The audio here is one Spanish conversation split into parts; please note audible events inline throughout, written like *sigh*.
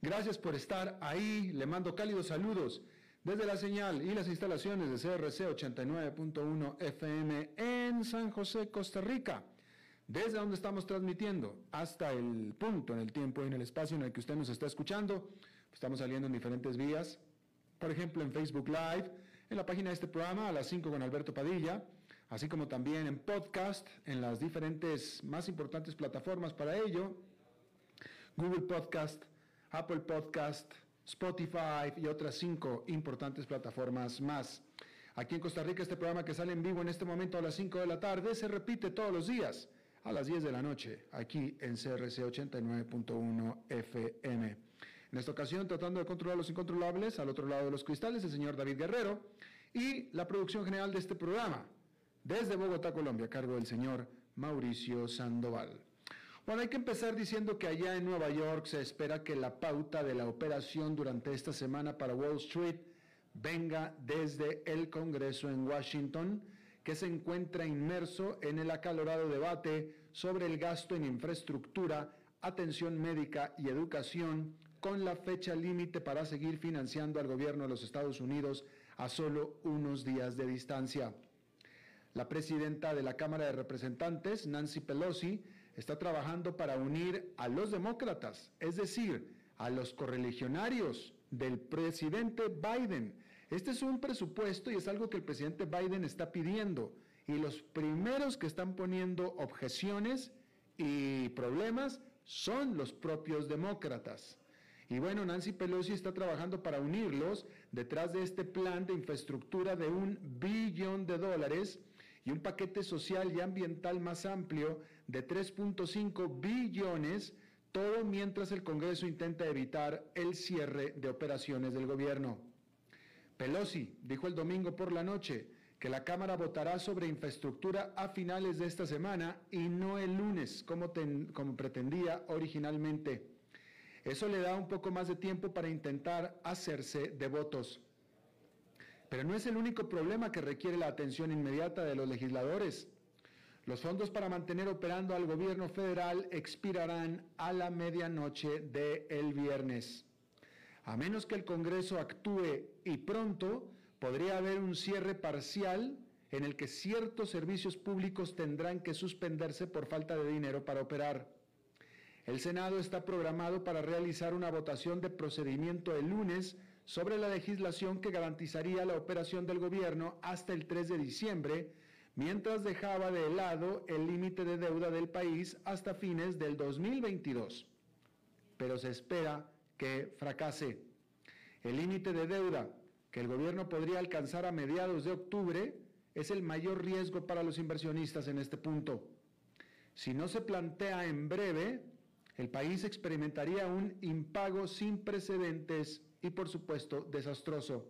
Gracias por estar ahí. Le mando cálidos saludos desde la señal y las instalaciones de CRC 89.1 FM en San José, Costa Rica. Desde donde estamos transmitiendo hasta el punto en el tiempo y en el espacio en el que usted nos está escuchando. Estamos saliendo en diferentes vías. Por ejemplo, en Facebook Live, en la página de este programa a las 5 con Alberto Padilla, así como también en podcast, en las diferentes más importantes plataformas para ello. Google Podcast, Apple Podcast, Spotify y otras cinco importantes plataformas más. Aquí en Costa Rica este programa que sale en vivo en este momento a las 5 de la tarde se repite todos los días a las 10 de la noche aquí en CRC 89.1 FM. En esta ocasión tratando de controlar los incontrolables al otro lado de los cristales el señor David Guerrero y la producción general de este programa desde Bogotá, Colombia, a cargo del señor Mauricio Sandoval. Bueno, hay que empezar diciendo que allá en Nueva York se espera que la pauta de la operación durante esta semana para Wall Street venga desde el Congreso en Washington, que se encuentra inmerso en el acalorado debate sobre el gasto en infraestructura, atención médica y educación, con la fecha límite para seguir financiando al gobierno de los Estados Unidos a solo unos días de distancia. La presidenta de la Cámara de Representantes, Nancy Pelosi, está trabajando para unir a los demócratas, es decir, a los correligionarios del presidente Biden. Este es un presupuesto y es algo que el presidente Biden está pidiendo. Y los primeros que están poniendo objeciones y problemas son los propios demócratas. Y bueno, Nancy Pelosi está trabajando para unirlos detrás de este plan de infraestructura de un billón de dólares y un paquete social y ambiental más amplio de 3.5 billones, todo mientras el Congreso intenta evitar el cierre de operaciones del gobierno. Pelosi dijo el domingo por la noche que la Cámara votará sobre infraestructura a finales de esta semana y no el lunes, como, como pretendía originalmente. Eso le da un poco más de tiempo para intentar hacerse de votos. Pero no es el único problema que requiere la atención inmediata de los legisladores. Los fondos para mantener operando al gobierno federal expirarán a la medianoche del el viernes. A menos que el Congreso actúe y pronto, podría haber un cierre parcial en el que ciertos servicios públicos tendrán que suspenderse por falta de dinero para operar. El Senado está programado para realizar una votación de procedimiento el lunes sobre la legislación que garantizaría la operación del gobierno hasta el 3 de diciembre, mientras dejaba de lado el límite de deuda del país hasta fines del 2022. Pero se espera que fracase. El límite de deuda que el gobierno podría alcanzar a mediados de octubre es el mayor riesgo para los inversionistas en este punto. Si no se plantea en breve, el país experimentaría un impago sin precedentes y por supuesto desastroso.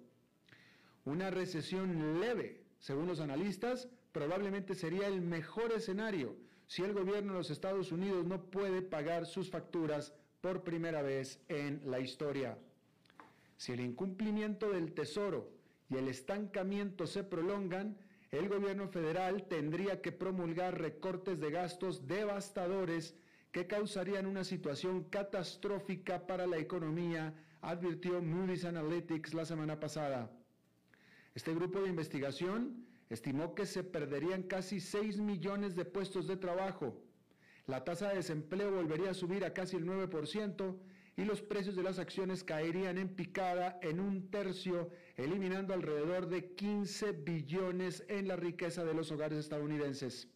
Una recesión leve, según los analistas, probablemente sería el mejor escenario si el gobierno de los Estados Unidos no puede pagar sus facturas por primera vez en la historia. Si el incumplimiento del Tesoro y el estancamiento se prolongan, el gobierno federal tendría que promulgar recortes de gastos devastadores que causarían una situación catastrófica para la economía, advirtió Moody's Analytics la semana pasada. Este grupo de investigación estimó que se perderían casi 6 millones de puestos de trabajo. La tasa de desempleo volvería a subir a casi el 9% y los precios de las acciones caerían en picada en un tercio, eliminando alrededor de 15 billones en la riqueza de los hogares estadounidenses.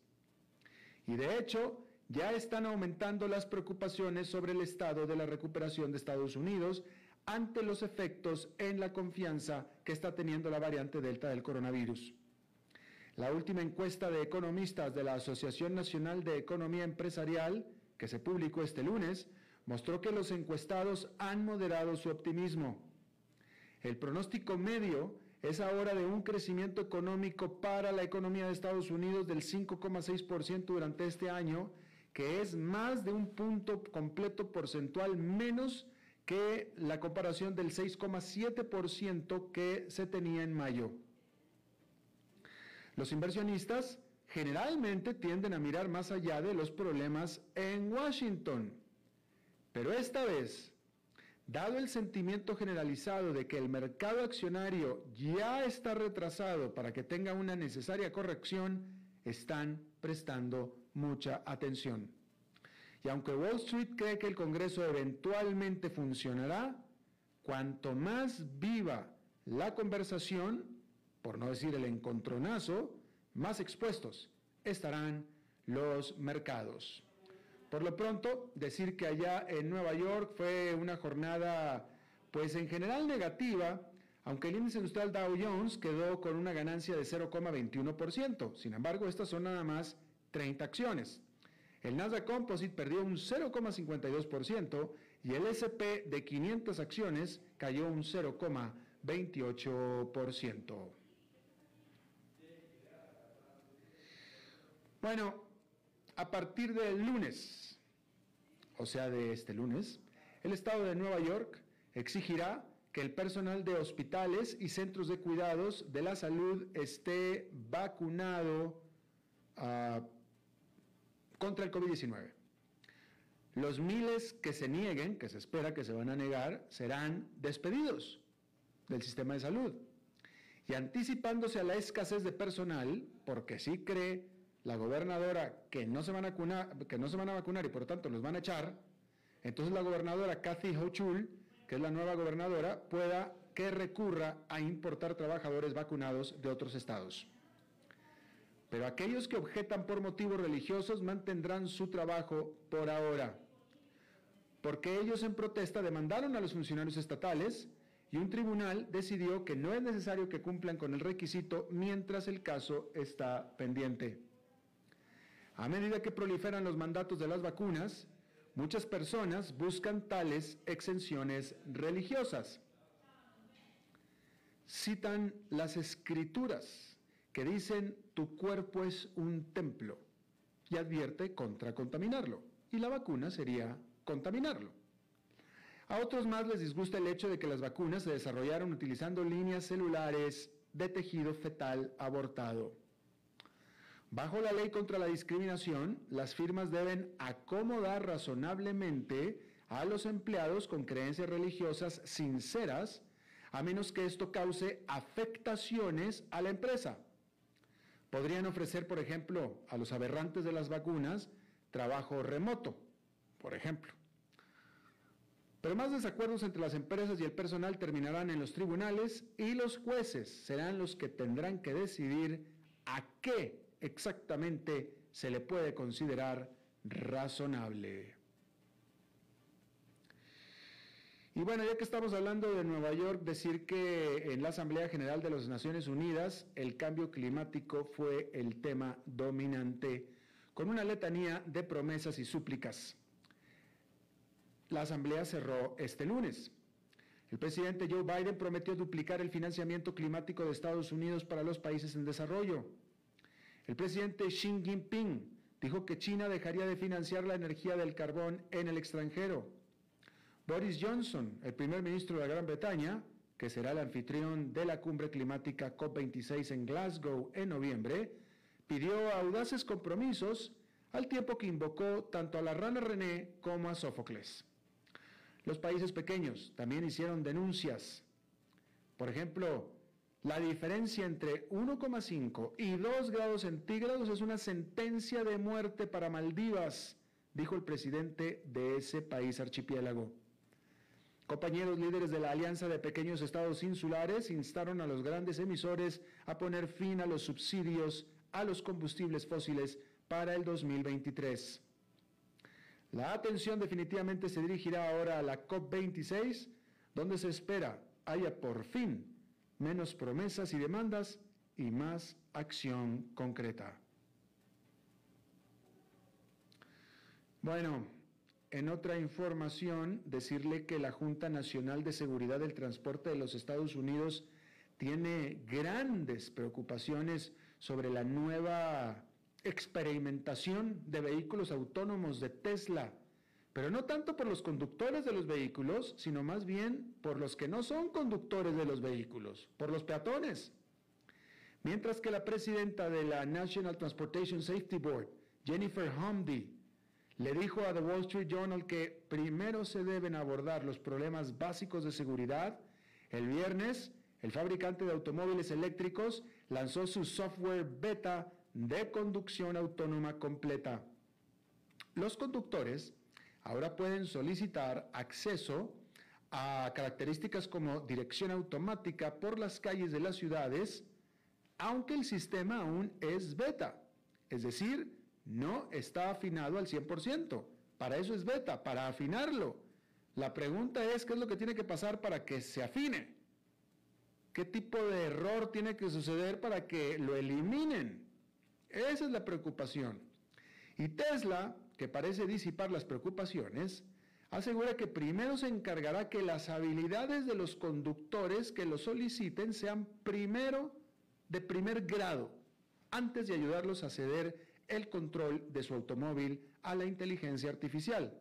Y de hecho, ya están aumentando las preocupaciones sobre el estado de la recuperación de Estados Unidos ante los efectos en la confianza que está teniendo la variante Delta del coronavirus. La última encuesta de economistas de la Asociación Nacional de Economía Empresarial, que se publicó este lunes, mostró que los encuestados han moderado su optimismo. El pronóstico medio es ahora de un crecimiento económico para la economía de Estados Unidos del 5,6% durante este año, que es más de un punto completo porcentual menos que la comparación del 6,7% que se tenía en mayo. Los inversionistas generalmente tienden a mirar más allá de los problemas en Washington, pero esta vez, dado el sentimiento generalizado de que el mercado accionario ya está retrasado para que tenga una necesaria corrección, están prestando mucha atención. Y aunque Wall Street cree que el Congreso eventualmente funcionará, cuanto más viva la conversación, por no decir el encontronazo, más expuestos estarán los mercados. Por lo pronto, decir que allá en Nueva York fue una jornada, pues en general negativa, aunque el índice industrial Dow Jones quedó con una ganancia de 0,21%. Sin embargo, estas son nada más 30 acciones. El Nasdaq Composite perdió un 0,52% y el SP de 500 acciones cayó un 0,28%. Bueno, a partir del lunes, o sea de este lunes, el Estado de Nueva York exigirá que el personal de hospitales y centros de cuidados de la salud esté vacunado uh, contra el COVID-19. Los miles que se nieguen, que se espera que se van a negar, serán despedidos del sistema de salud. Y anticipándose a la escasez de personal, porque sí cree la gobernadora que no se van a vacunar, y por lo tanto los van a echar, entonces la gobernadora Kathy Hochul, que es la nueva gobernadora, pueda que recurra a importar trabajadores vacunados de otros estados. Pero aquellos que objetan por motivos religiosos mantendrán su trabajo por ahora, porque ellos en protesta demandaron a los funcionarios estatales y un tribunal decidió que no es necesario que cumplan con el requisito mientras el caso está pendiente. A medida que proliferan los mandatos de las vacunas, muchas personas buscan tales exenciones religiosas. Citan las escrituras que dicen tu cuerpo es un templo y advierte contra contaminarlo. Y la vacuna sería contaminarlo. A otros más les disgusta el hecho de que las vacunas se desarrollaron utilizando líneas celulares de tejido fetal abortado. Bajo la ley contra la discriminación, las firmas deben acomodar razonablemente a los empleados con creencias religiosas sinceras, a menos que esto cause afectaciones a la empresa. Podrían ofrecer, por ejemplo, a los aberrantes de las vacunas trabajo remoto, por ejemplo. Pero más desacuerdos entre las empresas y el personal terminarán en los tribunales y los jueces serán los que tendrán que decidir a qué exactamente se le puede considerar razonable. Y bueno, ya que estamos hablando de Nueva York, decir que en la Asamblea General de las Naciones Unidas el cambio climático fue el tema dominante, con una letanía de promesas y súplicas. La Asamblea cerró este lunes. El presidente Joe Biden prometió duplicar el financiamiento climático de Estados Unidos para los países en desarrollo. El presidente Xi Jinping dijo que China dejaría de financiar la energía del carbón en el extranjero Boris Johnson, el primer ministro de la Gran Bretaña, que será el anfitrión de la cumbre climática COP26 en Glasgow en noviembre, pidió audaces compromisos al tiempo que invocó tanto a la rana René como a Sófocles. Los países pequeños también hicieron denuncias. Por ejemplo, la diferencia entre 1,5 y 2 grados centígrados es una sentencia de muerte para Maldivas, dijo el presidente de ese país archipiélago. Compañeros líderes de la Alianza de Pequeños Estados Insulares instaron a los grandes emisores a poner fin a los subsidios a los combustibles fósiles para el 2023. La atención definitivamente se dirigirá ahora a la COP26, donde se espera haya por fin menos promesas y demandas y más acción concreta. Bueno, en otra información, decirle que la Junta Nacional de Seguridad del Transporte de los Estados Unidos tiene grandes preocupaciones sobre la nueva experimentación de vehículos autónomos de Tesla, pero no tanto por los conductores de los vehículos, sino más bien por los que no son conductores de los vehículos, por los peatones. Mientras que la presidenta de la National Transportation Safety Board, Jennifer Humdy, le dijo a The Wall Street Journal que primero se deben abordar los problemas básicos de seguridad, el viernes el fabricante de automóviles eléctricos lanzó su software beta de conducción autónoma completa. Los conductores ahora pueden solicitar acceso a características como dirección automática por las calles de las ciudades, aunque el sistema aún es beta, es decir, no está afinado al 100%. Para eso es beta, para afinarlo. La pregunta es, ¿qué es lo que tiene que pasar para que se afine? ¿Qué tipo de error tiene que suceder para que lo eliminen? Esa es la preocupación. Y Tesla, que parece disipar las preocupaciones, asegura que primero se encargará que las habilidades de los conductores que lo soliciten sean primero de primer grado, antes de ayudarlos a ceder el control de su automóvil a la inteligencia artificial.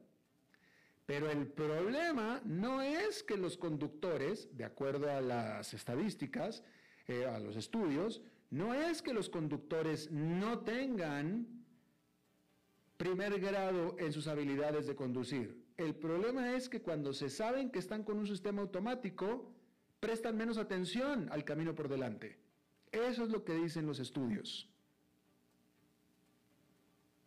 Pero el problema no es que los conductores, de acuerdo a las estadísticas, eh, a los estudios, no es que los conductores no tengan primer grado en sus habilidades de conducir. El problema es que cuando se saben que están con un sistema automático, prestan menos atención al camino por delante. Eso es lo que dicen los estudios.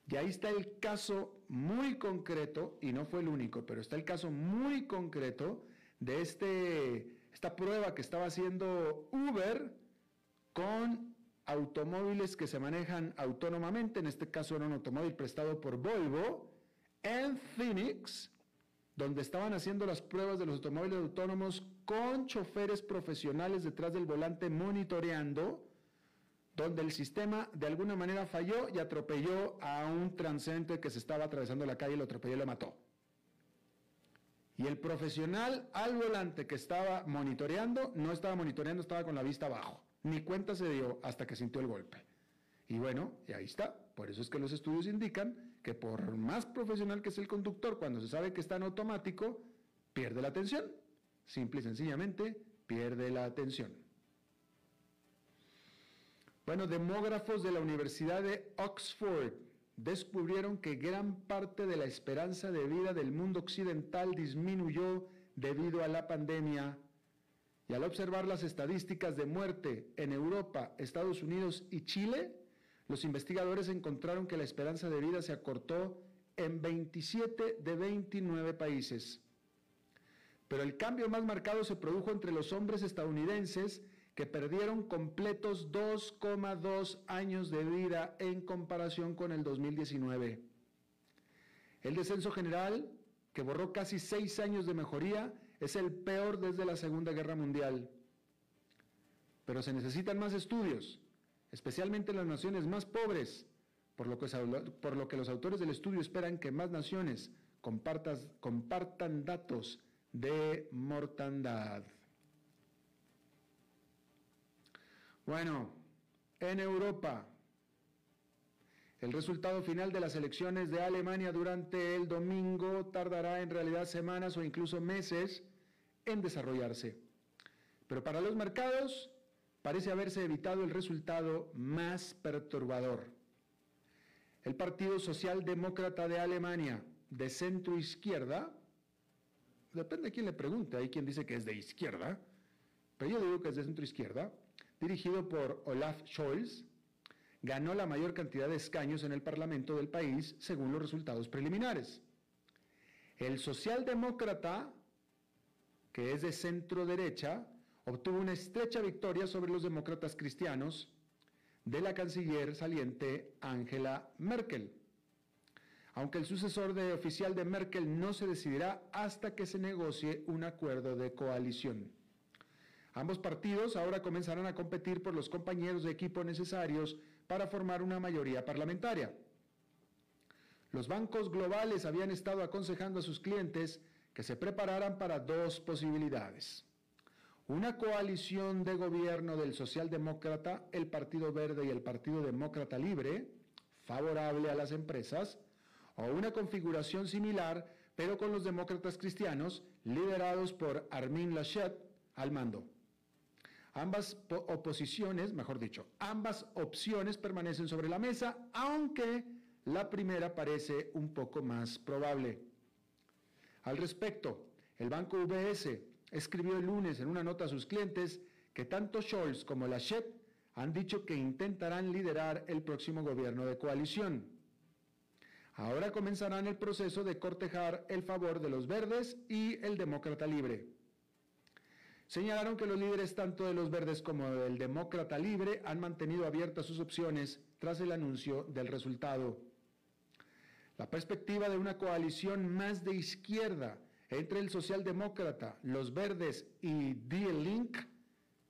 Y ahí está el caso muy concreto, y no fue el único, pero está el caso muy concreto de este, esta prueba que estaba haciendo Uber con automóviles que se manejan autónomamente, en este caso era un automóvil prestado por Volvo, en Phoenix, donde estaban haciendo las pruebas de los automóviles autónomos con choferes profesionales detrás del volante monitoreando donde el sistema de alguna manera falló y atropelló a un transcendente que se estaba atravesando la calle, lo atropelló y lo mató. Y el profesional al volante que estaba monitoreando, no estaba monitoreando, estaba con la vista abajo. Ni cuenta se dio hasta que sintió el golpe. Y bueno, y ahí está. Por eso es que los estudios indican que por más profesional que es el conductor, cuando se sabe que está en automático, pierde la atención. Simple y sencillamente, pierde la atención. Bueno, demógrafos de la Universidad de Oxford descubrieron que gran parte de la esperanza de vida del mundo occidental disminuyó debido a la pandemia. Y al observar las estadísticas de muerte en Europa, Estados Unidos y Chile, los investigadores encontraron que la esperanza de vida se acortó en 27 de 29 países. Pero el cambio más marcado se produjo entre los hombres estadounidenses que perdieron completos 2,2 años de vida en comparación con el 2019. El descenso general, que borró casi seis años de mejoría, es el peor desde la Segunda Guerra Mundial. Pero se necesitan más estudios, especialmente en las naciones más pobres, por lo que, los autores del estudio esperan que más naciones compartan datos de mortandad. Bueno, en Europa, el resultado final de las elecciones de Alemania durante el domingo tardará en realidad semanas o incluso meses en desarrollarse. Pero para los mercados parece haberse evitado el resultado más perturbador. El Partido Socialdemócrata de Alemania, de centro izquierda, depende de quién le pregunte, hay quien dice que es de izquierda, pero yo digo que es de centro izquierda, dirigido por Olaf Scholz, ganó la mayor cantidad de escaños en el Parlamento del país según los resultados preliminares. El socialdemócrata, que es de centro derecha, obtuvo una estrecha victoria sobre los demócratas cristianos de la canciller saliente Angela Merkel. aunque el sucesor de oficial de Merkel no se decidirá hasta que se negocie un acuerdo de coalición. Ambos partidos ahora comenzarán a competir por los compañeros de equipo necesarios para formar una mayoría parlamentaria. Los bancos globales habían estado aconsejando a sus clientes que se prepararan para dos posibilidades. Una coalición de gobierno del socialdemócrata, el Partido Verde y el Partido Demócrata Libre, favorable a las empresas, o una configuración similar, pero con los demócratas cristianos, liderados por Armin Laschet al mando. Ambas oposiciones, mejor dicho, ambas opciones permanecen sobre la mesa, aunque la primera parece un poco más probable. Al respecto, el banco UBS escribió el lunes en una nota a sus clientes que tanto Scholz como Laschet han dicho que intentarán liderar el próximo gobierno de coalición. Ahora comenzarán el proceso de cortejar el favor de los verdes y el demócrata libre. Señalaron que los líderes tanto de los verdes como del demócrata libre han mantenido abiertas sus opciones tras el anuncio del resultado. La perspectiva de una coalición más de izquierda entre el socialdemócrata, los verdes y Die Link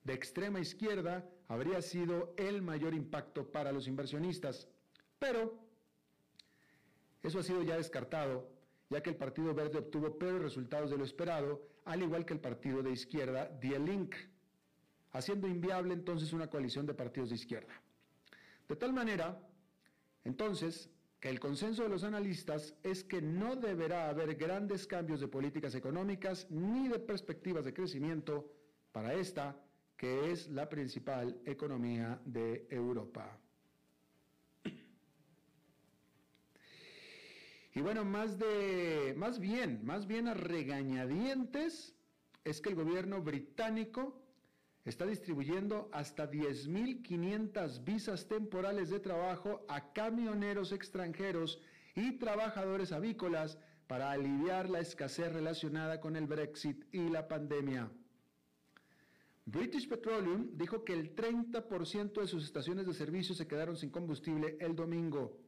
de extrema izquierda habría sido el mayor impacto para los inversionistas. Pero eso ha sido ya descartado, ya que el Partido Verde obtuvo peores resultados de lo esperado, al igual que el partido de izquierda Die Link, haciendo inviable entonces una coalición de partidos de izquierda. De tal manera, entonces, que el consenso de los analistas es que no deberá haber grandes cambios de políticas económicas ni de perspectivas de crecimiento para esta, que es la principal economía de Europa. Y bueno, más de, más bien, más bien a regañadientes, es que el gobierno británico está distribuyendo hasta 10.500 visas temporales de trabajo a camioneros extranjeros y trabajadores avícolas para aliviar la escasez relacionada con el Brexit y la pandemia. British Petroleum dijo que el 30% de sus estaciones de servicio se quedaron sin combustible el domingo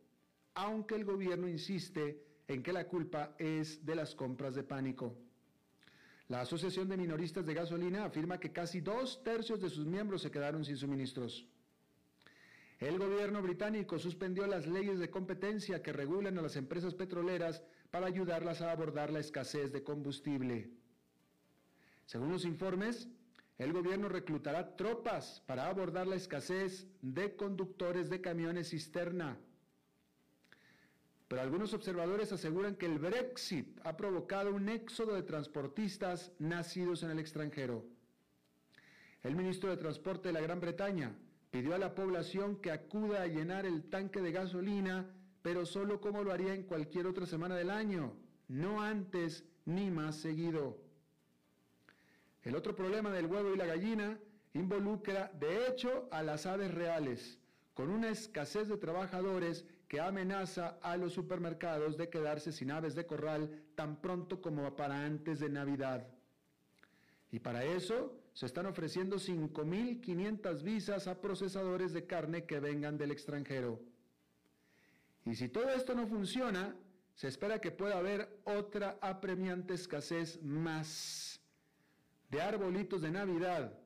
aunque el gobierno insiste en que la culpa es de las compras de pánico. La Asociación de Minoristas de Gasolina afirma que casi dos tercios de sus miembros se quedaron sin suministros. El gobierno británico suspendió las leyes de competencia que regulan a las empresas petroleras para ayudarlas a abordar la escasez de combustible. Según los informes, el gobierno reclutará tropas para abordar la escasez de conductores de camiones cisterna pero algunos observadores aseguran que el Brexit ha provocado un éxodo de transportistas nacidos en el extranjero. El ministro de Transporte de la Gran Bretaña pidió a la población que acuda a llenar el tanque de gasolina, pero solo como lo haría en cualquier otra semana del año, no antes ni más seguido. El otro problema del huevo y la gallina involucra, de hecho, a las aves reales, con una escasez de trabajadores que amenaza a los supermercados de quedarse sin aves de corral tan pronto como para antes de Navidad. Y para eso se están ofreciendo 5.500 visas a procesadores de carne que vengan del extranjero. Y si todo esto no funciona, se espera que pueda haber otra apremiante escasez más de arbolitos de Navidad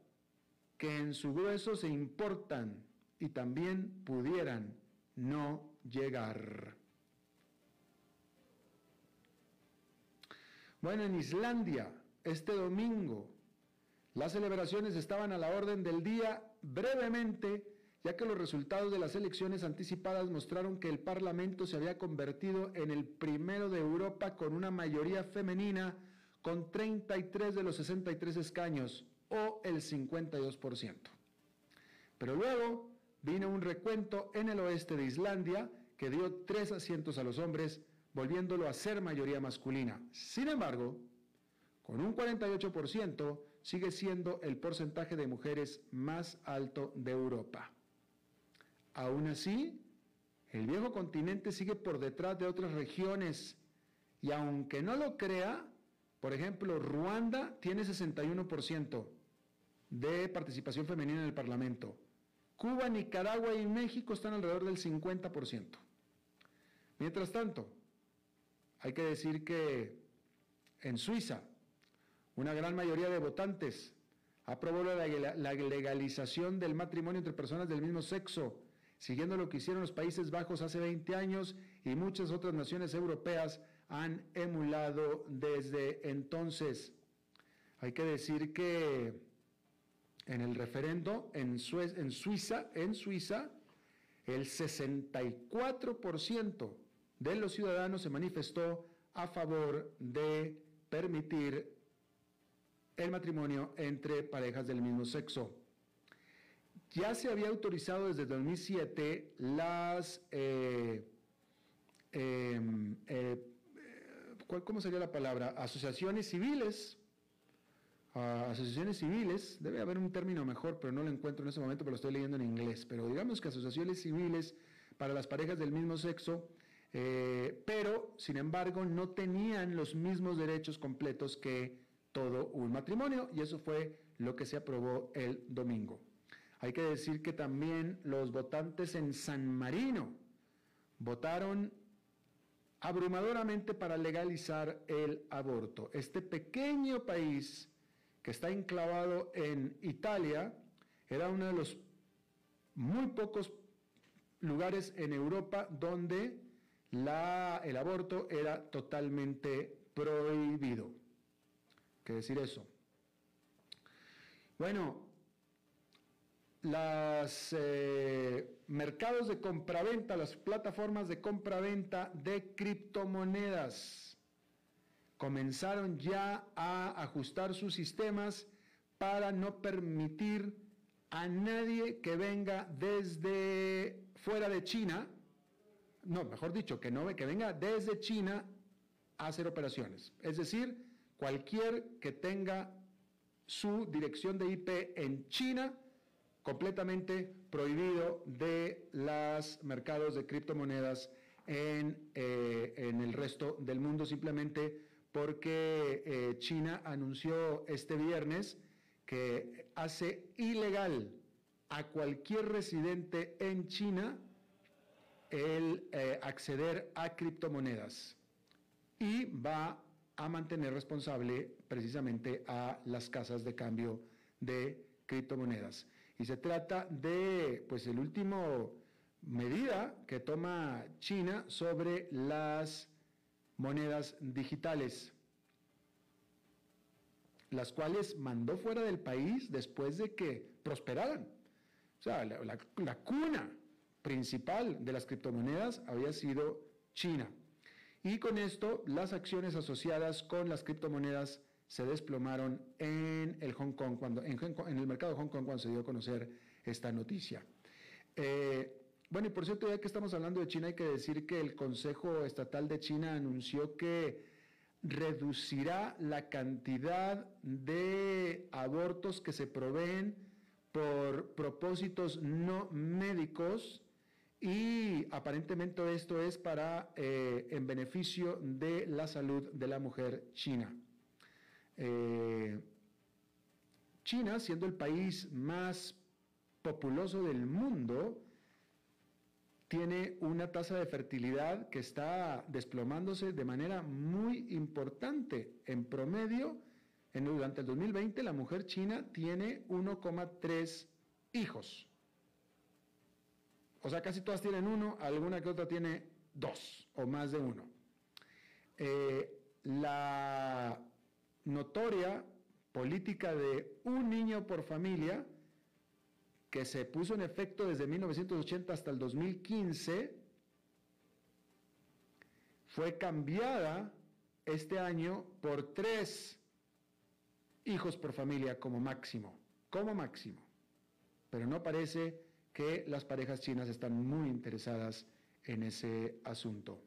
que en su grueso se importan y también pudieran no llegar. Bueno, en Islandia, este domingo, las celebraciones estaban a la orden del día brevemente, ya que los resultados de las elecciones anticipadas mostraron que el Parlamento se había convertido en el primero de Europa con una mayoría femenina con 33 de los 63 escaños, o el 52%. Pero luego, vino un recuento en el oeste de Islandia que dio tres asientos a los hombres, volviéndolo a ser mayoría masculina. Sin embargo, con un 48%, sigue siendo el porcentaje de mujeres más alto de Europa. Aún así, el viejo continente sigue por detrás de otras regiones y aunque no lo crea, por ejemplo, Ruanda tiene 61% de participación femenina en el Parlamento. Cuba, Nicaragua y México están alrededor del 50%. Mientras tanto, hay que decir que en Suiza, una gran mayoría de votantes aprobó la, la legalización del matrimonio entre personas del mismo sexo, siguiendo lo que hicieron los Países Bajos hace 20 años y muchas otras naciones europeas han emulado desde entonces. Hay que decir que en el referendo en, Suiza, en Suiza, el 64% de los ciudadanos se manifestó a favor de permitir el matrimonio entre parejas del mismo sexo. Ya se había autorizado desde 2007 las, eh, em, eh, ¿cómo sería la palabra? Asociaciones civiles. Asociaciones civiles, debe haber un término mejor, pero no lo encuentro en ese momento, pero lo estoy leyendo en inglés. Pero digamos que asociaciones civiles para las parejas del mismo sexo, eh, pero sin embargo no tenían los mismos derechos completos que todo un matrimonio, y eso fue lo que se aprobó el domingo. Hay que decir que también los votantes en San Marino votaron abrumadoramente para legalizar el aborto. Este pequeño país que está enclavado en Italia era uno de los muy pocos lugares en Europa donde el aborto era totalmente prohibido. ¿Qué decir eso? Bueno, los eh, mercados de compraventa, las plataformas de compraventa de criptomonedas comenzaron ya a ajustar sus sistemas para no permitir a nadie que venga desde fuera de China, no, mejor dicho, que no que venga desde China a hacer operaciones. Es decir, cualquier que tenga su dirección de IP en China completamente prohibido de los mercados de criptomonedas en, eh, en, el resto del mundo, simplemente porque eh, China anunció este viernes que hace ilegal a cualquier residente en China el eh, acceder a criptomonedas y va a mantener responsable precisamente a las casas de cambio de criptomonedas. Y se trata de, pues, el último medida que toma China sobre las monedas digitales, las cuales mandó fuera del país después de que prosperaran. O sea, la, cuna principal de las criptomonedas había sido China. Y con esto, las acciones asociadas con las criptomonedas se desplomaron en el Hong Kong, cuando, en, el mercado de Hong Kong cuando se dio a conocer esta noticia. Eh, bueno, y por cierto, ya que estamos hablando de China, hay que decir que el Consejo Estatal de China anunció que reducirá la cantidad de abortos que se proveen por propósitos no médicos y aparentemente esto es para eh, en beneficio de la salud de la mujer china. Eh, China, siendo el país más populoso del mundo, tiene una tasa de fertilidad que está desplomándose de manera muy importante. En promedio, en, durante el 2020, la mujer china tiene 1,3 hijos. O sea, casi todas tienen uno, alguna que otra tiene dos o más de uno. Eh, la notoria política de un niño por familia que se puso en efecto desde 1980 hasta el 2015, fue cambiada este año por tres hijos por familia como máximo, como máximo. Pero no parece que las parejas chinas están muy interesadas en ese asunto.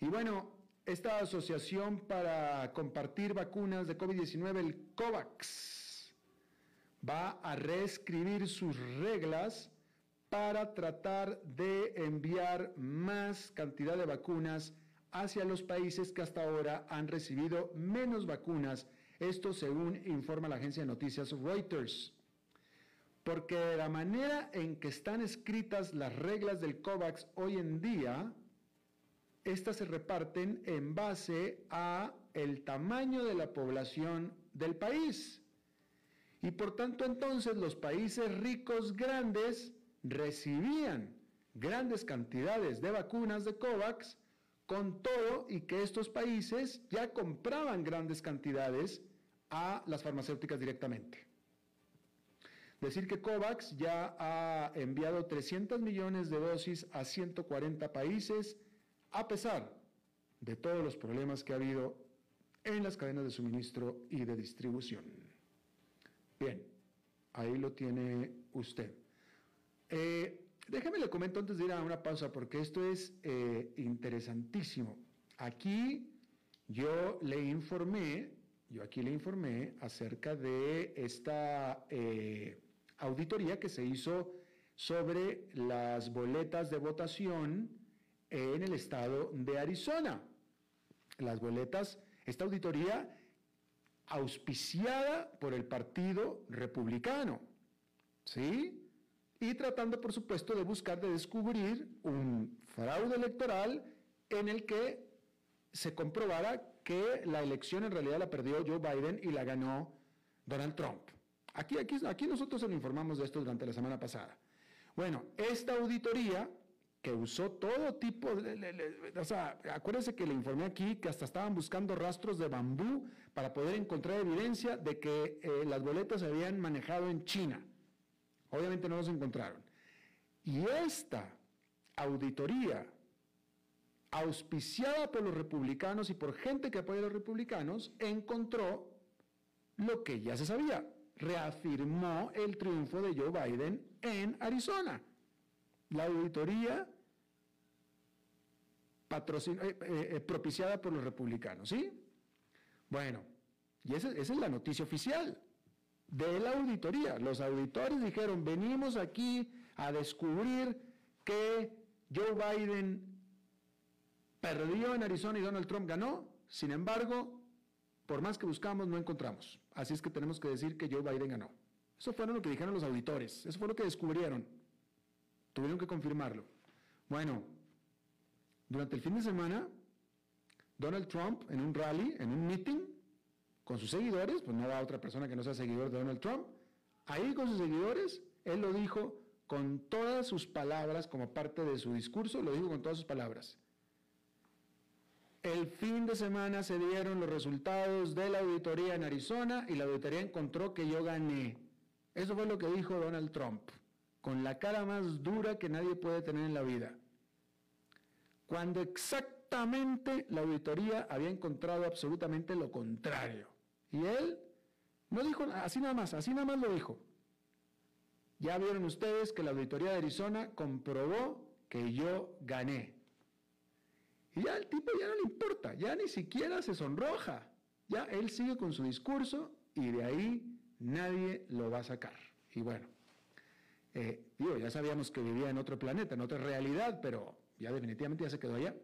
Y bueno, esta asociación para compartir vacunas de COVID-19, el COVAX, va a reescribir sus reglas para tratar de enviar más cantidad de vacunas hacia los países que hasta ahora han recibido menos vacunas. Esto según informa la agencia de noticias Reuters. Porque de la manera en que están escritas las reglas del COVAX hoy en día, estas se reparten en base a el tamaño de la población del país. Y por tanto entonces los países ricos grandes recibían grandes cantidades de vacunas de COVAX con todo y que estos países ya compraban grandes cantidades a las farmacéuticas directamente. Decir que COVAX ya ha enviado 300 millones de dosis a 140 países, a pesar de todos los problemas que ha habido en las cadenas de suministro y de distribución. Bien, ahí lo tiene usted. Eh, déjeme le comento antes de ir a una pausa, porque esto es eh, interesantísimo. Aquí yo le informé, yo aquí le informé acerca de esta eh, auditoría que se hizo sobre las boletas de votación en el estado de Arizona. Las boletas, esta auditoría auspiciada por el Partido Republicano, ¿sí? Y tratando, por supuesto, de buscar, de descubrir un fraude electoral en el que se comprobara que la elección en realidad la perdió Joe Biden y la ganó Donald Trump. Aquí, aquí, aquí nosotros se lo informamos de esto durante la semana pasada. Bueno, esta auditoría que usó todo tipo de, o sea, acuérdense que le informé aquí que hasta estaban buscando rastros de bambú para poder encontrar evidencia de que eh, las boletas se habían manejado en China. Obviamente no los encontraron. Y esta auditoría, auspiciada por los republicanos y por gente que apoya a los republicanos, encontró lo que ya se sabía, reafirmó el triunfo de Joe Biden en Arizona. La auditoría eh, eh, eh, propiciada por los republicanos, ¿sí? Bueno, y esa, esa es la noticia oficial de la auditoría. Los auditores dijeron, venimos aquí a descubrir que Joe Biden perdió en Arizona y Donald Trump ganó. Sin embargo, por más que buscamos, no encontramos. Así es que tenemos que decir que Joe Biden ganó. Eso fue lo que dijeron los auditores. Eso fue lo que descubrieron. Tuvieron que confirmarlo. Bueno, durante el fin de semana, Donald Trump en un rally, en un meeting, con sus seguidores, pues no va otra persona que no sea seguidor de Donald Trump, ahí con sus seguidores, él lo dijo con todas sus palabras, como parte de su discurso, lo dijo con todas sus palabras. El fin de semana se dieron los resultados de la auditoría en Arizona y la auditoría encontró que yo gané. Eso fue lo que dijo Donald Trump, con la cara más dura que nadie puede tener en la vida. Cuando exactamente la auditoría había encontrado absolutamente lo contrario. Y él no dijo así nada más, así nada más lo dijo. Ya vieron ustedes que la auditoría de Arizona comprobó que yo gané. Y ya el tipo ya no le importa, ya ni siquiera se sonroja. Ya él sigue con su discurso y de ahí nadie lo va a sacar. Y bueno, eh, digo, ya sabíamos que vivía en otro planeta, en otra realidad, pero ya definitivamente ya se quedó allá.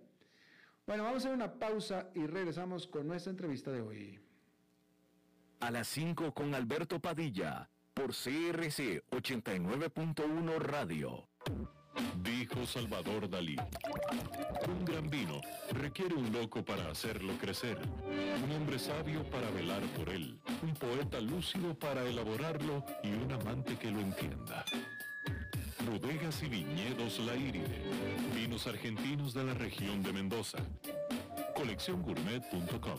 Bueno, vamos a hacer una pausa y regresamos con nuestra entrevista de hoy. A las 5 con Alberto Padilla, por CRC 89.1 Radio. Dijo Salvador Dalí. Un gran vino requiere un loco para hacerlo crecer, un hombre sabio para velar por él, un poeta lúcido para elaborarlo y un amante que lo entienda. Bodegas y viñedos La Iride. Vinos argentinos de la región de Mendoza. Colecciongourmet.com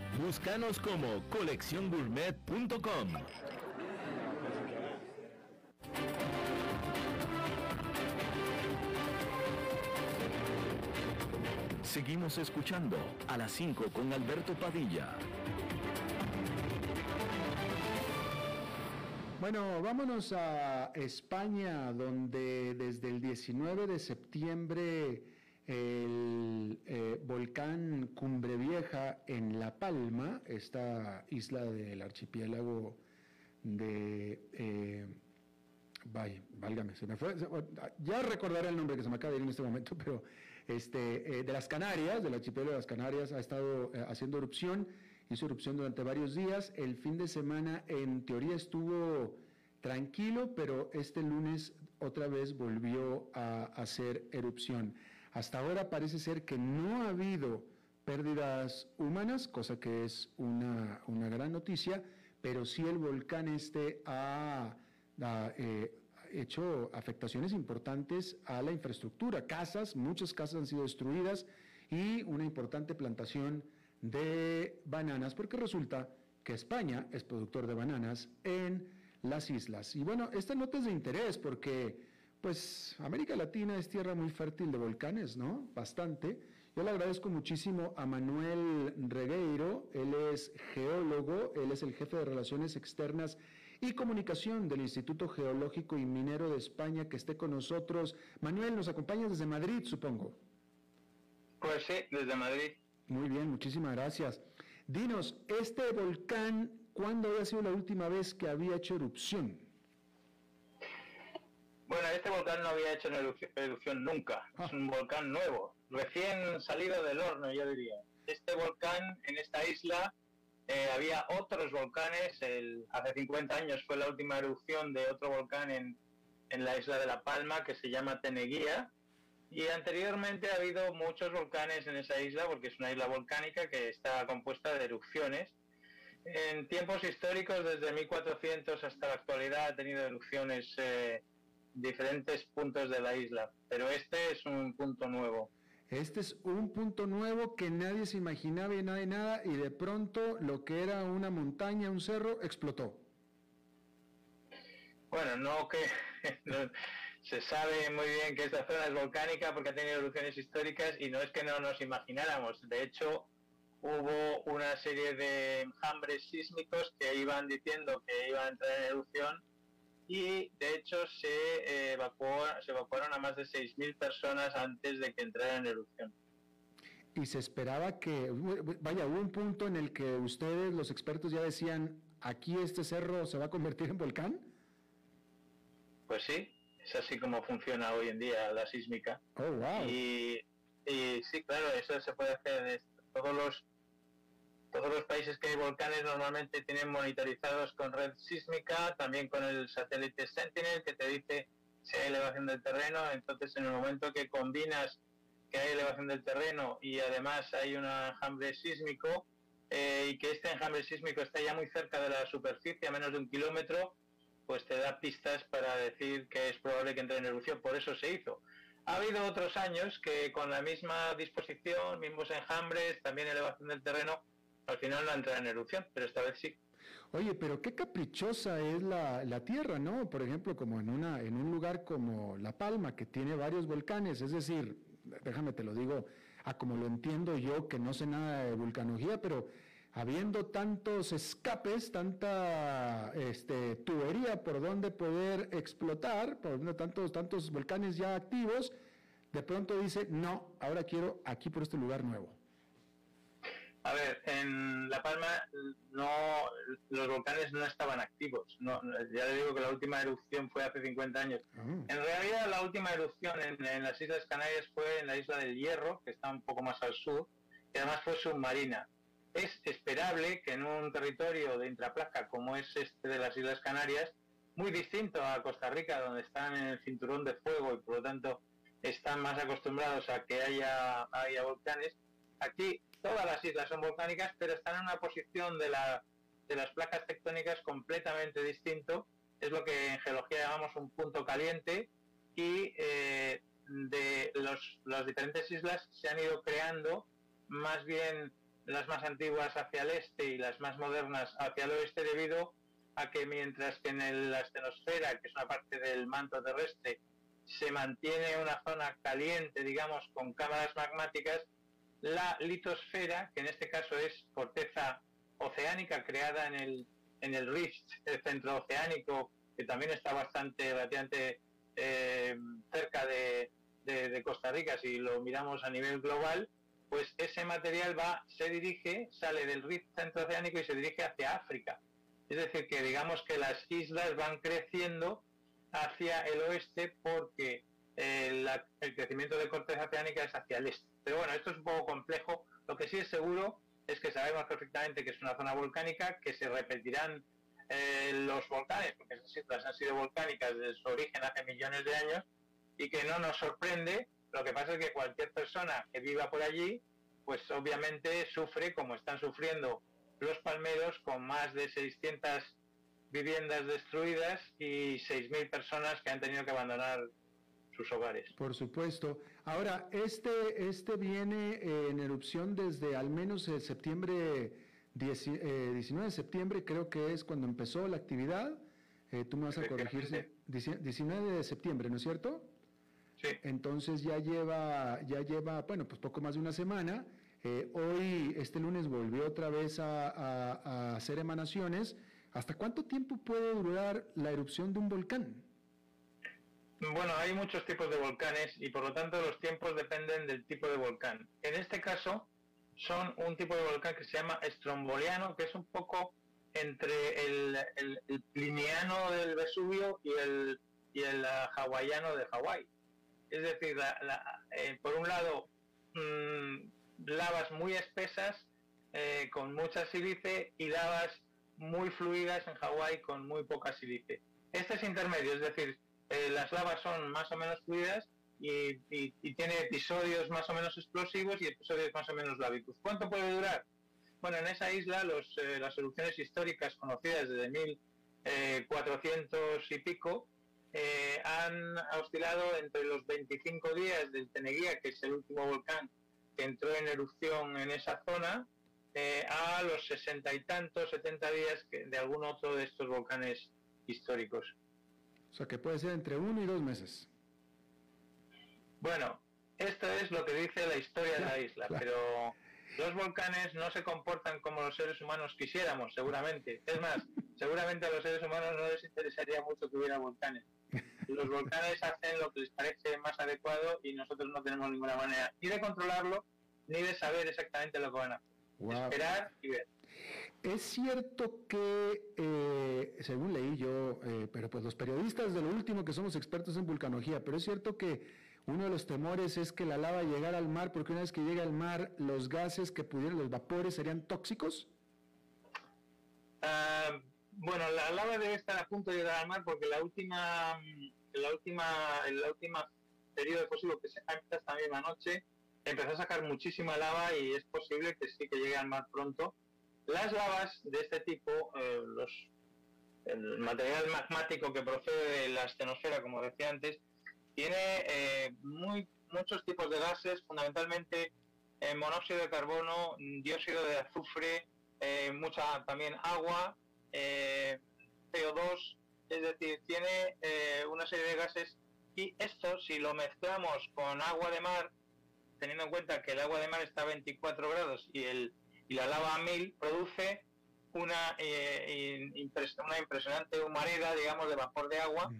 Búscanos como colecciongourmet.com. Seguimos escuchando a las 5 con Alberto Padilla. Bueno, vámonos a España, donde desde el 19 de septiembre el eh, volcán Cumbre Vieja en La Palma, esta isla del archipiélago de... Eh, vaya, válgame, se me fue, ya recordaré el nombre que se me acaba de ir en este momento, *laughs* pero este, eh, de las Canarias, del archipiélago de las Canarias, ha estado haciendo erupción hizo erupción durante varios días. El fin de semana en teoría estuvo tranquilo, pero este lunes otra vez volvió a hacer erupción. Hasta ahora parece ser que no ha habido pérdidas humanas, cosa que es una, gran noticia, pero sí el volcán este ha, eh, hecho afectaciones importantes a la infraestructura. Casas, muchas casas han sido destruidas y una importante plantación de bananas, porque resulta que España es productor de bananas en las islas. Y bueno, esta nota es de interés porque, pues, América Latina es tierra muy fértil de volcanes, ¿no? Bastante. Yo le agradezco muchísimo a Manuel Regueiro, él es geólogo, él es el jefe de Relaciones Externas y Comunicación del Instituto Geológico y Minero de España, que esté con nosotros. Manuel, nos acompaña desde Madrid, supongo. Pues sí, desde Madrid. Muy bien, muchísimas gracias. Dinos, este volcán, ¿cuándo había sido la última vez que había hecho erupción? Bueno, este volcán no había hecho erupción nunca. Es ah. un volcán nuevo, recién salido del horno, yo diría. Este volcán en esta isla eh, había otros volcanes. El, hace 50 años fue la última erupción de otro volcán en, en la isla de La Palma que se llama Teneguía y anteriormente ha habido muchos volcanes en esa isla porque es una isla volcánica que está compuesta de erupciones. En tiempos históricos, desde 1400 hasta la actualidad, ha tenido erupciones en diferentes puntos de la isla, pero este es un punto nuevo. Este es un punto nuevo que nadie se imaginaba y nada de nada, y de pronto lo que era una montaña, un cerro, explotó. Bueno, no que *laughs* se sabe muy bien que esta zona es volcánica porque ha tenido erupciones históricas y no es que no nos imagináramos. De hecho, hubo una serie de enjambres sísmicos que iban diciendo que iban a entrar en erupción y de hecho se, eh, evacuó, se evacuaron a más de 6.000 personas antes de que entrara en erupción. Y se esperaba que, vaya, hubo un punto en el que ustedes, los expertos, ya decían, aquí este cerro se va a convertir en volcán. Pues sí, es así como funciona hoy en día la sísmica. Oh, wow. Y, sí, claro, eso se puede hacer. Todos los todos los países que hay volcanes normalmente tienen monitorizados con red sísmica, también con el satélite Sentinel que te dice si hay elevación del terreno. Entonces, en el momento que combinas que hay elevación del terreno y además hay un enjambre sísmico eh, y que este enjambre sísmico está ya muy cerca de la superficie, a menos de un kilómetro, pues te da pistas para decir que es probable que entre en erupción, por eso se hizo. Ha habido otros años que con la misma disposición, mismos enjambres, también elevación del terreno, al final no entra en erupción, pero esta vez sí. Oye, pero qué caprichosa es la, la, Tierra, ¿no? Por ejemplo, como en, una, en un lugar como La Palma, que tiene varios volcanes, es decir, déjame te lo digo, a como lo entiendo yo, que no sé nada de vulcanología, pero habiendo tantos escapes, tanta este, tubería por donde poder explotar, por donde tantos, tantos volcanes ya activos, de pronto dice, no, ahora quiero aquí por este lugar nuevo. A ver, en La Palma no, los volcanes no estaban activos. No, ya le digo que la última erupción fue hace 50 años. Ah. En realidad la última erupción en, en, las Islas Canarias fue en la isla del Hierro, que está un poco más al sur, y además fue submarina es esperable que en un territorio de intraplaca como es este de las Islas Canarias, muy distinto a Costa Rica, donde están en el cinturón de fuego y por lo tanto están más acostumbrados a que haya, haya volcanes, aquí todas las islas son volcánicas, pero están en una posición de, la, de las placas tectónicas completamente distinto. Es lo que en geología llamamos un punto caliente y eh, de los, las diferentes islas se han ido creando más bien las más antiguas hacia el este y las más modernas hacia el oeste debido a que mientras que en la estenosfera, que es una parte del manto terrestre, se mantiene una zona caliente, digamos, con cámaras magmáticas, la litosfera, que en este caso es corteza oceánica creada en el, en el rift el centro oceánico, que también está bastante, relativamente eh, cerca de, Costa Rica, si lo miramos a nivel global, pues ese material va, se dirige, sale del rift centrooceánico y se dirige hacia África. Es decir, que digamos que las islas van creciendo hacia el oeste porque eh, el crecimiento de corteza oceánica es hacia el este. Pero bueno, esto es un poco complejo. Lo que sí es seguro es que sabemos perfectamente que es una zona volcánica, que se repetirán eh, los volcanes, porque esas islas han sido volcánicas desde su origen hace millones de años, y que no nos sorprende. Lo que pasa es que cualquier persona que viva por allí, pues obviamente sufre como están sufriendo los palmeros con más de 600 viviendas destruidas y 6.000 personas que han tenido que abandonar sus hogares. Por supuesto. Ahora, este, este viene eh, en erupción desde al menos el septiembre, 19 eh, de septiembre creo que es cuando empezó la actividad. Eh, tú me vas a corregir. 19 de septiembre, ¿no es cierto? Sí. Entonces ya lleva, ya lleva, bueno, pues poco más de una semana. hoy, este lunes, volvió otra vez a, a hacer emanaciones. ¿Hasta cuánto tiempo puede durar la erupción de un volcán? Bueno, hay muchos tipos de volcanes y por lo tanto los tiempos dependen del tipo de volcán. En este caso son un tipo de volcán que se llama estromboliano, que es un poco entre el, pliniano del Vesubio y el, y el ah, hawaiano de Hawái. Es decir, eh, por un lado, mm, lavas muy espesas eh, con mucha sílice y lavas muy fluidas en Hawái con muy poca sílice. Este es intermedio, es decir, eh, las lavas son más o menos fluidas y, tiene episodios más o menos explosivos y episodios más o menos lábicos. ¿Cuánto puede durar? Bueno, en esa isla los, eh, las erupciones históricas conocidas desde 1400 eh, y pico han oscilado entre los 25 días del Teneguía, que es el último volcán que entró en erupción en esa zona, a los sesenta y tantos, 70 días de algún otro de estos volcanes históricos. O sea que puede ser entre uno y dos meses. Bueno, esto es lo que dice la historia de la isla, pero los volcanes no se comportan como los seres humanos quisiéramos, seguramente. Es más, seguramente a los seres humanos no les interesaría mucho que hubiera volcanes. Los volcanes hacen lo que les parece más adecuado y nosotros no tenemos ninguna manera ni de controlarlo ni de saber exactamente lo que van a hacer. Esperar y ver. Es cierto que, eh, según leí yo, eh, pero pues los periodistas de lo último que somos expertos en vulcanología, pero es cierto que uno de los temores es que la lava llegara al mar, porque una vez que llega al mar, los gases que pudieran, los vapores, serían tóxicos. Ah, bueno, la lava debe estar a punto de llegar al mar porque la última, la última, la última periodo de fósilo que se empezado esta misma noche empezó a sacar muchísima lava y es posible que sí que llegue al mar pronto las lavas de este tipo, eh, los, el material magmático que procede de la estenosfera, como decía antes, tiene eh, muy, muchos tipos de gases, fundamentalmente eh, monóxido de carbono, dióxido de azufre, mucha también agua, CO2, es decir, tiene una serie de gases y esto si lo mezclamos con agua de mar, teniendo en cuenta que el agua de mar está a 24 grados y el y la lava a mil produce una, eh, una impresionante humareda, digamos, de vapor de agua.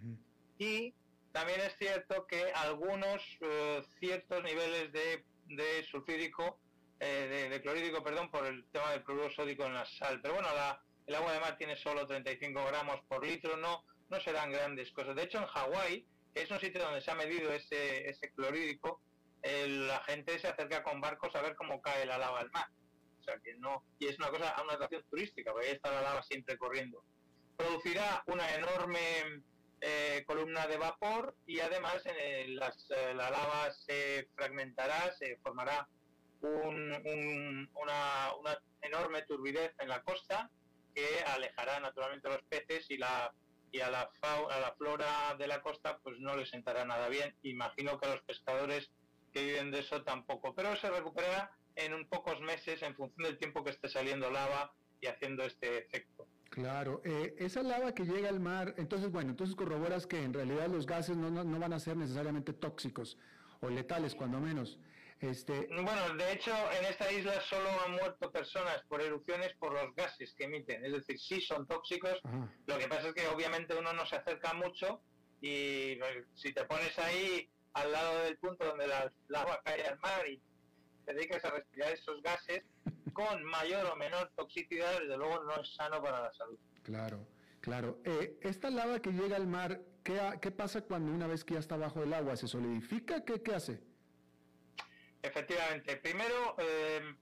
Y también es cierto que algunos eh, ciertos niveles de, de sulfídico, eh, de, clorhídrico, perdón, por el tema del cloruro sódico en la sal. Pero bueno, la, el agua de mar tiene solo 35 gramos por litro, no, no serán grandes cosas. De hecho, en Hawái, que es un sitio donde se ha medido ese, ese clorhídrico, la gente se acerca con barcos a ver cómo cae la lava al mar o sea que no, y es una cosa, una atracción turística, porque ahí está la lava siempre corriendo. Producirá una enorme eh, columna de vapor y además eh, la lava se fragmentará, se formará una, enorme turbidez en la costa que alejará naturalmente a los peces y la y a la, a la flora de la costa pues no les sentará nada bien. Imagino que a los pescadores que viven de eso tampoco, pero se recuperará en un pocos meses en función del tiempo que esté saliendo lava y haciendo este efecto. Claro, eh, esa lava que llega al mar, entonces bueno, entonces corroboras que en realidad los gases no, no, van a ser necesariamente tóxicos o letales cuando menos. Este... Bueno, de hecho en esta isla solo han muerto personas por erupciones por los gases que emiten, es decir, sí son tóxicos, lo que pasa es que obviamente uno no se acerca mucho y pues, si te pones ahí al lado del punto donde la lava cae al mar y dedicas a respirar esos gases, con mayor o menor toxicidad, desde luego no es sano para la salud. Claro, claro. Eh, esta lava que llega al mar, ¿qué, ¿qué, pasa cuando una vez que ya está bajo el agua? ¿Se solidifica? ¿Qué, qué hace? Efectivamente. Primero, em,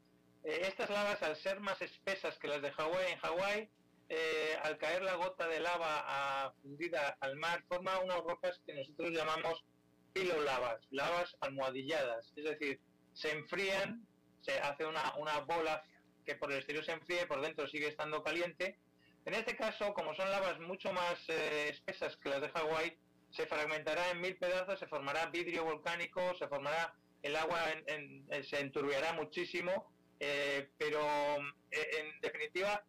eh, estas lavas, al ser más espesas que las de Hawái, en Hawái, eh, al caer la gota de lava fundida al mar, forma unas rocas que nosotros llamamos pilolavas, lavas almohadilladas. Es decir, se enfrían se hace una, una bola que por el exterior se enfríe, por dentro sigue estando caliente. En este caso, como son lavas mucho más eh, espesas que las de Hawái, se fragmentará en mil pedazos, se formará vidrio volcánico, se formará el agua, en, se enturbiará muchísimo, eh, pero eh, en definitiva,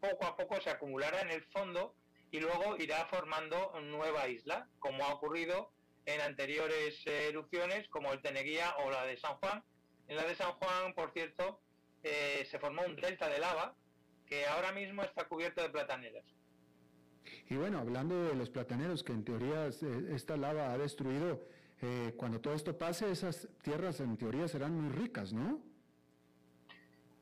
poco a poco se acumulará en el fondo y luego irá formando nueva isla, como ha ocurrido en anteriores erupciones, como el Teneguía o la de San Juan, en la de San Juan, por cierto, eh, se formó un delta de lava que ahora mismo está cubierto de plataneras. Y bueno, hablando de los plataneros, que en teoría eh, esta lava ha destruido, eh, cuando todo esto pase, esas tierras en teoría serán muy ricas, ¿no?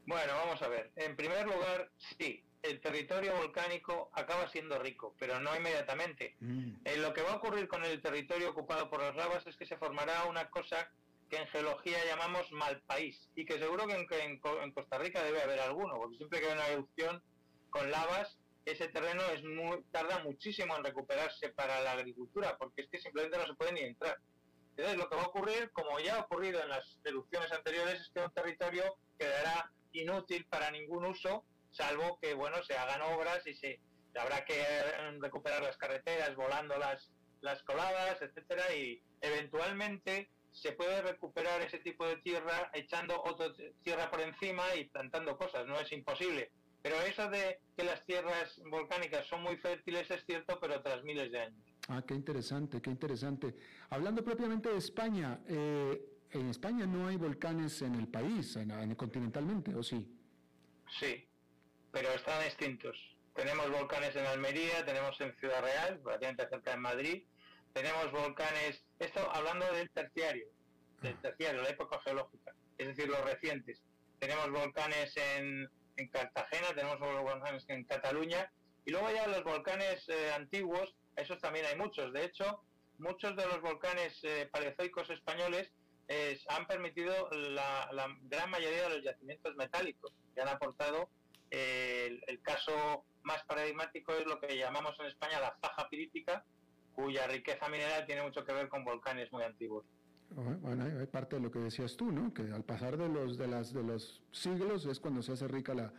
Bueno, vamos a ver. En primer lugar, sí, el territorio volcánico acaba siendo rico, pero no inmediatamente. Mm. lo que va a ocurrir con el territorio ocupado por las lavas es que se formará una cosa que en geología llamamos mal país y que seguro que en, Costa Rica debe haber alguno, porque siempre que hay una erupción con lavas, ese terreno es muy, tarda muchísimo en recuperarse para la agricultura, porque es que simplemente no se puede ni entrar. Entonces lo que va a ocurrir, como ya ha ocurrido en las erupciones anteriores, es que un territorio quedará inútil para ningún uso, salvo que bueno se hagan obras y se habrá que eh, recuperar las carreteras, volando las, las coladas, etcétera, y eventualmente se puede recuperar ese tipo de tierra echando otra tierra por encima y plantando cosas, no es imposible. Pero eso de que las tierras volcánicas son muy fértiles es cierto, pero tras miles de años. Ah, qué interesante, qué interesante. Hablando propiamente de España, eh, en España no hay volcanes en el país, en, continentalmente, ¿o sí? Sí, pero están extintos. Tenemos volcanes en Almería, tenemos en Ciudad Real, relativamente cerca de Madrid, tenemos volcanes, esto hablando del terciario, del ah. terciario, la época geológica, es decir, los recientes. Tenemos volcanes en, en Cartagena, tenemos volcanes en Cataluña, y luego ya los volcanes eh, antiguos, esos también hay muchos. De hecho, muchos de los volcanes eh, paleozoicos españoles eh, han permitido la, gran mayoría de los yacimientos metálicos que han aportado. el, el, caso más paradigmático es lo que llamamos en España la faja pirítica, cuya riqueza mineral tiene mucho que ver con volcanes muy antiguos. Bueno, hay parte de lo que decías tú, ¿no? Que al pasar de los de las de los siglos es cuando se hace rica la,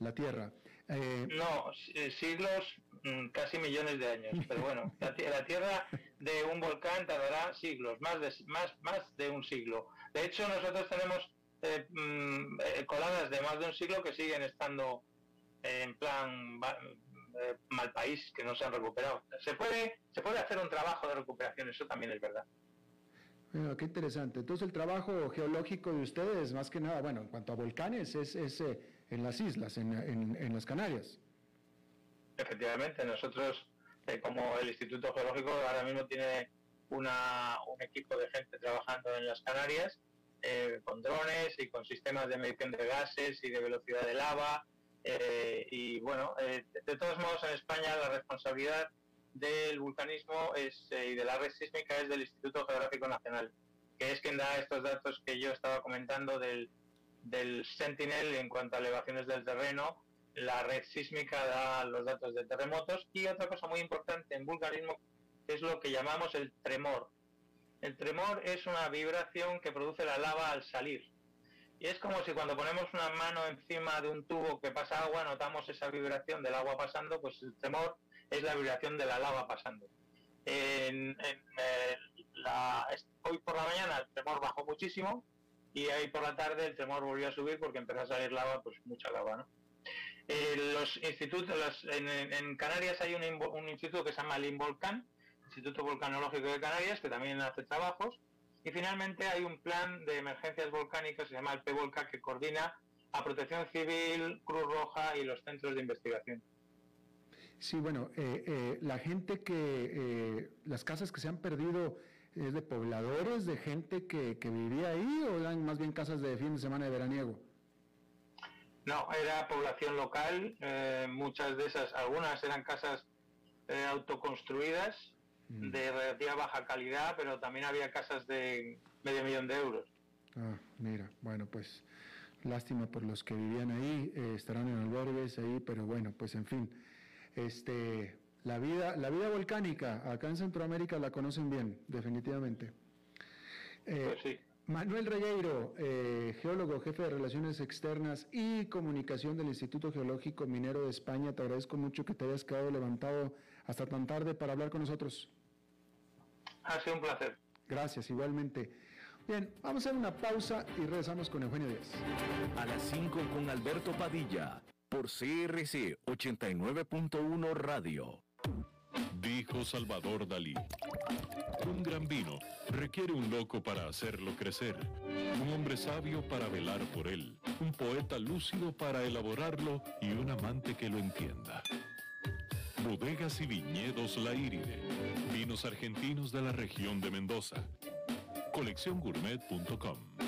la tierra. Eh, no, eh, siglos, mm, casi millones de años. Pero bueno, *laughs* la, tierra de un volcán tardará siglos, más de más más de un siglo. De hecho, nosotros tenemos eh, mm, coladas de más de un siglo que siguen estando en plan eh, mal país que no se han recuperado. Se puede, se puede hacer un trabajo de recuperación, eso también es verdad. Bueno, qué interesante. Entonces el trabajo geológico de ustedes, más que nada, bueno, en cuanto a volcanes, es, es eh, en las islas, en, en, las Canarias. Efectivamente, nosotros, eh, como el Instituto Geológico, ahora mismo tiene una, un equipo de gente trabajando en las Canarias, con drones y con sistemas de medición de gases y de velocidad de lava, eh, y bueno, eh, de todos modos en España la responsabilidad del vulcanismo es, eh, y de la red sísmica es del Instituto Geográfico Nacional, que es quien da estos datos que yo estaba comentando del, del Sentinel en cuanto a elevaciones del terreno. La red sísmica da los datos de terremotos y otra cosa muy importante en vulcanismo es lo que llamamos el tremor. El tremor es una vibración que produce la lava al salir y es como si cuando ponemos una mano encima de un tubo que pasa agua, notamos esa vibración del agua pasando, pues el tremor es la vibración de la lava pasando. Hoy por la mañana el tremor bajó muchísimo y ahí por la tarde el tremor volvió a subir porque empezó a salir lava, pues mucha lava, ¿no? Eh, los institutos, en, Canarias hay un, instituto que se llama el Instituto Volcanológico de Canarias, que también hace trabajos, y finalmente hay un plan de emergencias volcánicas, se llama el PVOLCA, que coordina a Protección Civil, Cruz Roja y los centros de investigación. Sí, bueno, eh, eh, la gente que, eh, las casas que se han perdido, ¿es de pobladores, de gente que, vivía ahí o eran más bien casas de fin de semana de veraniego? No, era población local, muchas de esas, algunas eran casas autoconstruidas Mm. de relativa baja calidad, pero también había casas de medio millón de euros. Ah, mira, bueno, pues lástima por los que vivían ahí, eh, estarán en albergues ahí, pero bueno, pues en fin, este, la vida, la vida volcánica acá en Centroamérica la conocen bien, definitivamente. Eh, pues sí. Manuel Regueiro, eh, geólogo, jefe de Relaciones Externas y Comunicación del Instituto Geológico Minero de España, te agradezco mucho que te hayas quedado levantado hasta tan tarde para hablar con nosotros. Ha sido un placer. Gracias, igualmente. Bien, vamos a hacer una pausa y regresamos con Eugenio Díaz. A las 5 con Alberto Padilla, por CRC 89.1 Radio. Dijo Salvador Dalí. Un gran vino requiere un loco para hacerlo crecer, un hombre sabio para velar por él, un poeta lúcido para elaborarlo y un amante que lo entienda. Bodegas y viñedos La Iride. Vinos argentinos de la región de Mendoza. Colecciongourmet.com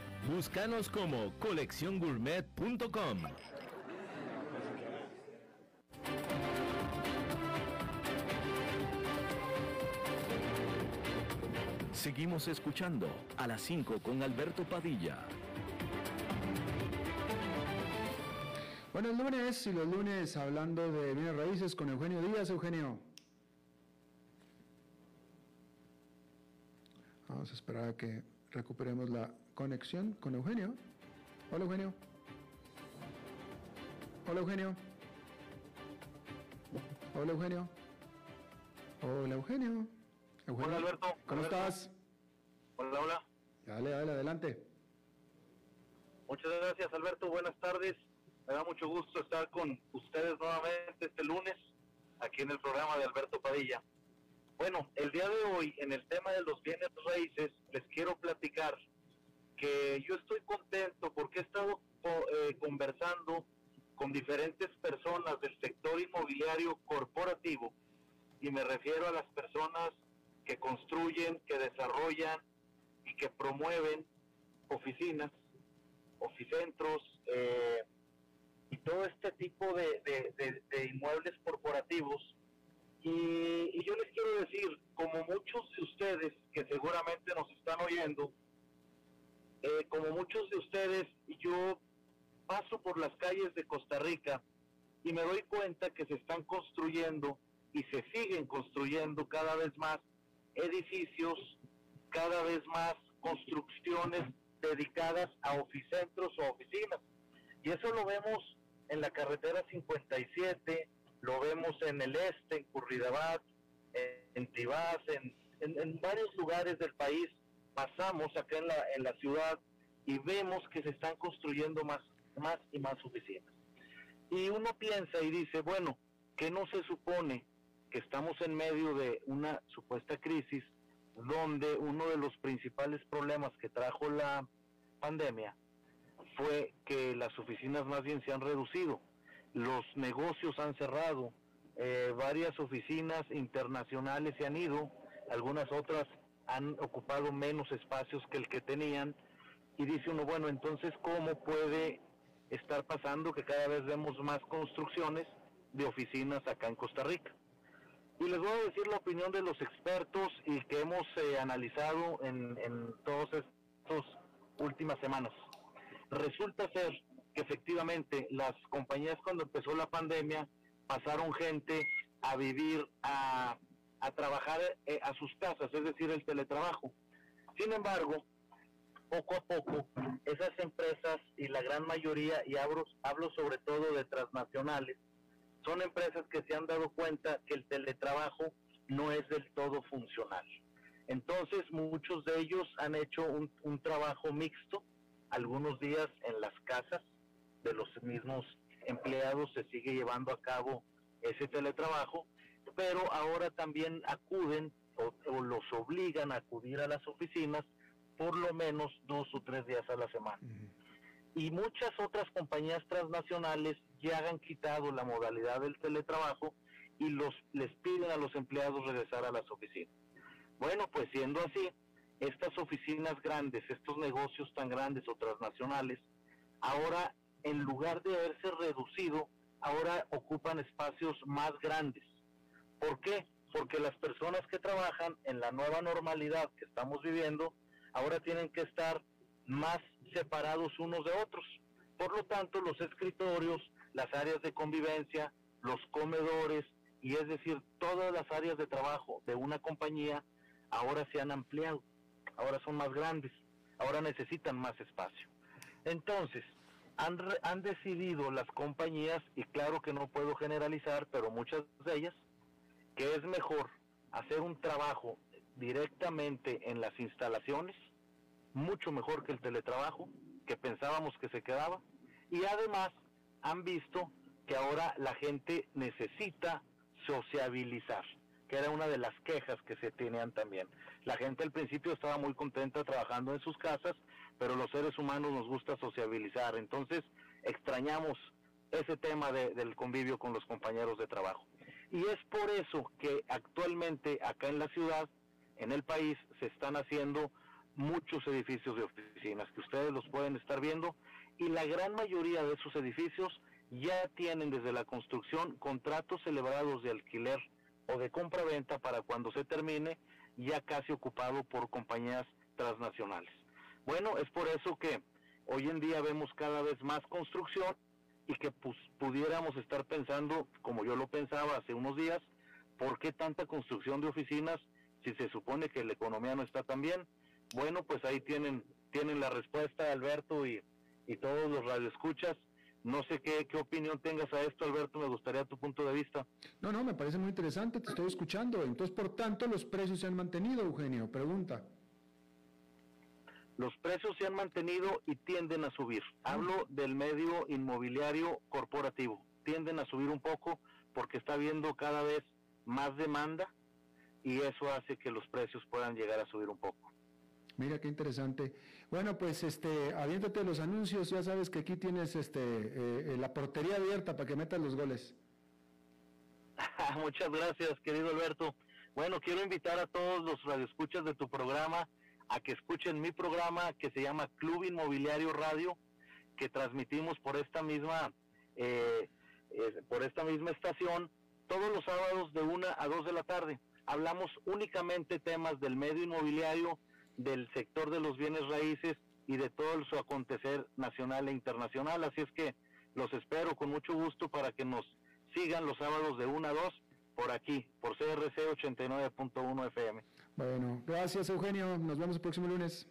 Búscanos como colecciongourmet.com. Seguimos escuchando a las 5 con Alberto Padilla. Bueno, el lunes y los lunes hablando de bienes raíces con Eugenio Díaz. Eugenio. Vamos a esperar a que recuperemos la conexión con Eugenio. Hola Eugenio. Hola Eugenio. Hola Eugenio. Hola Eugenio. hola Alberto. ¿Cómo estás? Hola, hola. Dale, dale, adelante. Muchas gracias Alberto, buenas tardes. Me da mucho gusto estar con ustedes nuevamente este lunes aquí en el programa de Alberto Padilla. Bueno, el día de hoy en el tema de los bienes raíces les quiero platicar que yo estoy contento porque he estado eh, conversando con diferentes personas del sector inmobiliario corporativo y me refiero a las personas que construyen, que desarrollan y que promueven oficinas, oficentros eh, y todo este tipo de, inmuebles corporativos. Y, y yo les quiero decir, como muchos de ustedes que seguramente nos están oyendo, eh, como muchos de ustedes, yo paso por las calles de Costa Rica y me doy cuenta que se están construyendo y se siguen construyendo cada vez más edificios, cada vez más construcciones dedicadas a oficentros o oficinas. Y eso lo vemos en la carretera 57, lo vemos en el este, en Curridabat, en, Tibás, en, en varios lugares del país pasamos acá en la, en la ciudad y vemos que se están construyendo más, más y más oficinas. Y uno piensa y dice, bueno, ¿qué no se supone que estamos en medio de una supuesta crisis donde uno de los principales problemas que trajo la pandemia fue que las oficinas más bien se han reducido, los negocios han cerrado, eh, varias oficinas internacionales se han ido, algunas otras han ocupado menos espacios que el que tenían y dice uno, bueno, entonces, ¿cómo puede estar pasando que cada vez vemos más construcciones de oficinas acá en Costa Rica? Y les voy a decir la opinión de los expertos y que hemos eh, analizado en, en todas estas últimas semanas. Resulta ser que efectivamente las compañías cuando empezó la pandemia pasaron gente a vivir, a, a trabajar eh, a sus casas, es decir, el teletrabajo. Sin embargo, poco a poco, esas empresas y la gran mayoría, y hablo, sobre todo de transnacionales, son empresas que se han dado cuenta que el teletrabajo no es del todo funcional. Entonces, muchos de ellos han hecho un trabajo mixto, algunos días en las casas de los mismos empleados se sigue llevando a cabo ese teletrabajo, pero ahora también acuden o, o los obligan a acudir a las oficinas por lo menos dos o tres días a la semana. Y muchas otras compañías transnacionales ya han quitado la modalidad del teletrabajo y los les piden a los empleados regresar a las oficinas. Bueno, pues siendo así, estas oficinas grandes, estos negocios tan grandes o transnacionales, ahora en lugar de haberse reducido, ahora ocupan espacios más grandes. ¿Por qué? Porque las personas que trabajan en la nueva normalidad que estamos viviendo, ahora tienen que estar más separados unos de otros. Por lo tanto, los escritorios, las áreas de convivencia, los comedores, y es decir, todas las áreas de trabajo de una compañía ahora se han ampliado, ahora son más grandes, ahora necesitan más espacio. Entonces, han, han decidido las compañías, y claro que no puedo generalizar, pero muchas de ellas, que es mejor hacer un trabajo directamente en las instalaciones, mucho mejor que el teletrabajo, que pensábamos que se quedaba, y además han visto que ahora la gente necesita sociabilizar, que era una de las quejas que se tenían también. La gente al principio estaba muy contenta trabajando en sus casas, pero los seres humanos nos gusta sociabilizar, entonces extrañamos ese tema de, del convivio con los compañeros de trabajo. Y es por eso que actualmente acá en la ciudad en el país se están haciendo muchos edificios de oficinas que ustedes los pueden estar viendo y la gran mayoría de esos edificios ya tienen desde la construcción contratos celebrados de alquiler o de compra-venta para cuando se termine ya casi ocupado por compañías transnacionales. Bueno, es por eso que hoy en día vemos cada vez más construcción y que pues, pudiéramos estar pensando, como yo lo pensaba hace unos días, ¿por qué tanta construcción de oficinas si se supone que la economía no está tan bien. Bueno, pues ahí tienen, tienen la respuesta, Alberto, y, y todos los radioescuchas. No sé qué, qué opinión tengas a esto, Alberto, me gustaría tu punto de vista. No, no, me parece muy interesante, te estoy escuchando. Entonces, por tanto, los precios se han mantenido, Eugenio. Pregunta. Los precios se han mantenido y tienden a subir. Hablo del medio inmobiliario corporativo. Tienden a subir un poco porque está habiendo cada vez más demanda y eso hace que los precios puedan llegar a subir un poco. Mira qué interesante. Bueno, pues este, aviéntate los anuncios, ya sabes que aquí tienes este eh, la portería abierta para que metas los goles. *laughs* Muchas gracias, querido Alberto. Bueno, quiero invitar a todos los radioescuchas de tu programa a que escuchen mi programa que se llama Club Inmobiliario Radio, que transmitimos por esta misma eh, eh, por esta misma estación todos los sábados de una a dos de la tarde hablamos únicamente temas del medio inmobiliario, del sector de los bienes raíces y de todo su acontecer nacional e internacional. Así es que los espero con mucho gusto para que nos sigan los sábados de 1 a 2 por aquí, por CRC 89.1 FM. Bueno, gracias Eugenio, nos vemos el próximo lunes.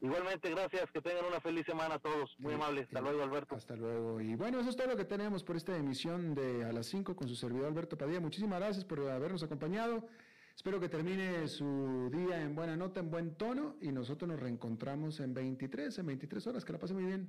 Igualmente, gracias, que tengan una feliz semana a todos. Muy amables. Hasta luego, Alberto. Hasta luego. Y bueno, eso es todo lo que tenemos por esta emisión de A las 5 con su servidor Alberto Padilla. Muchísimas gracias por habernos acompañado. Espero que termine su día en buena nota, en buen tono y nosotros nos reencontramos en 23, en 23 horas. Que la pase muy bien.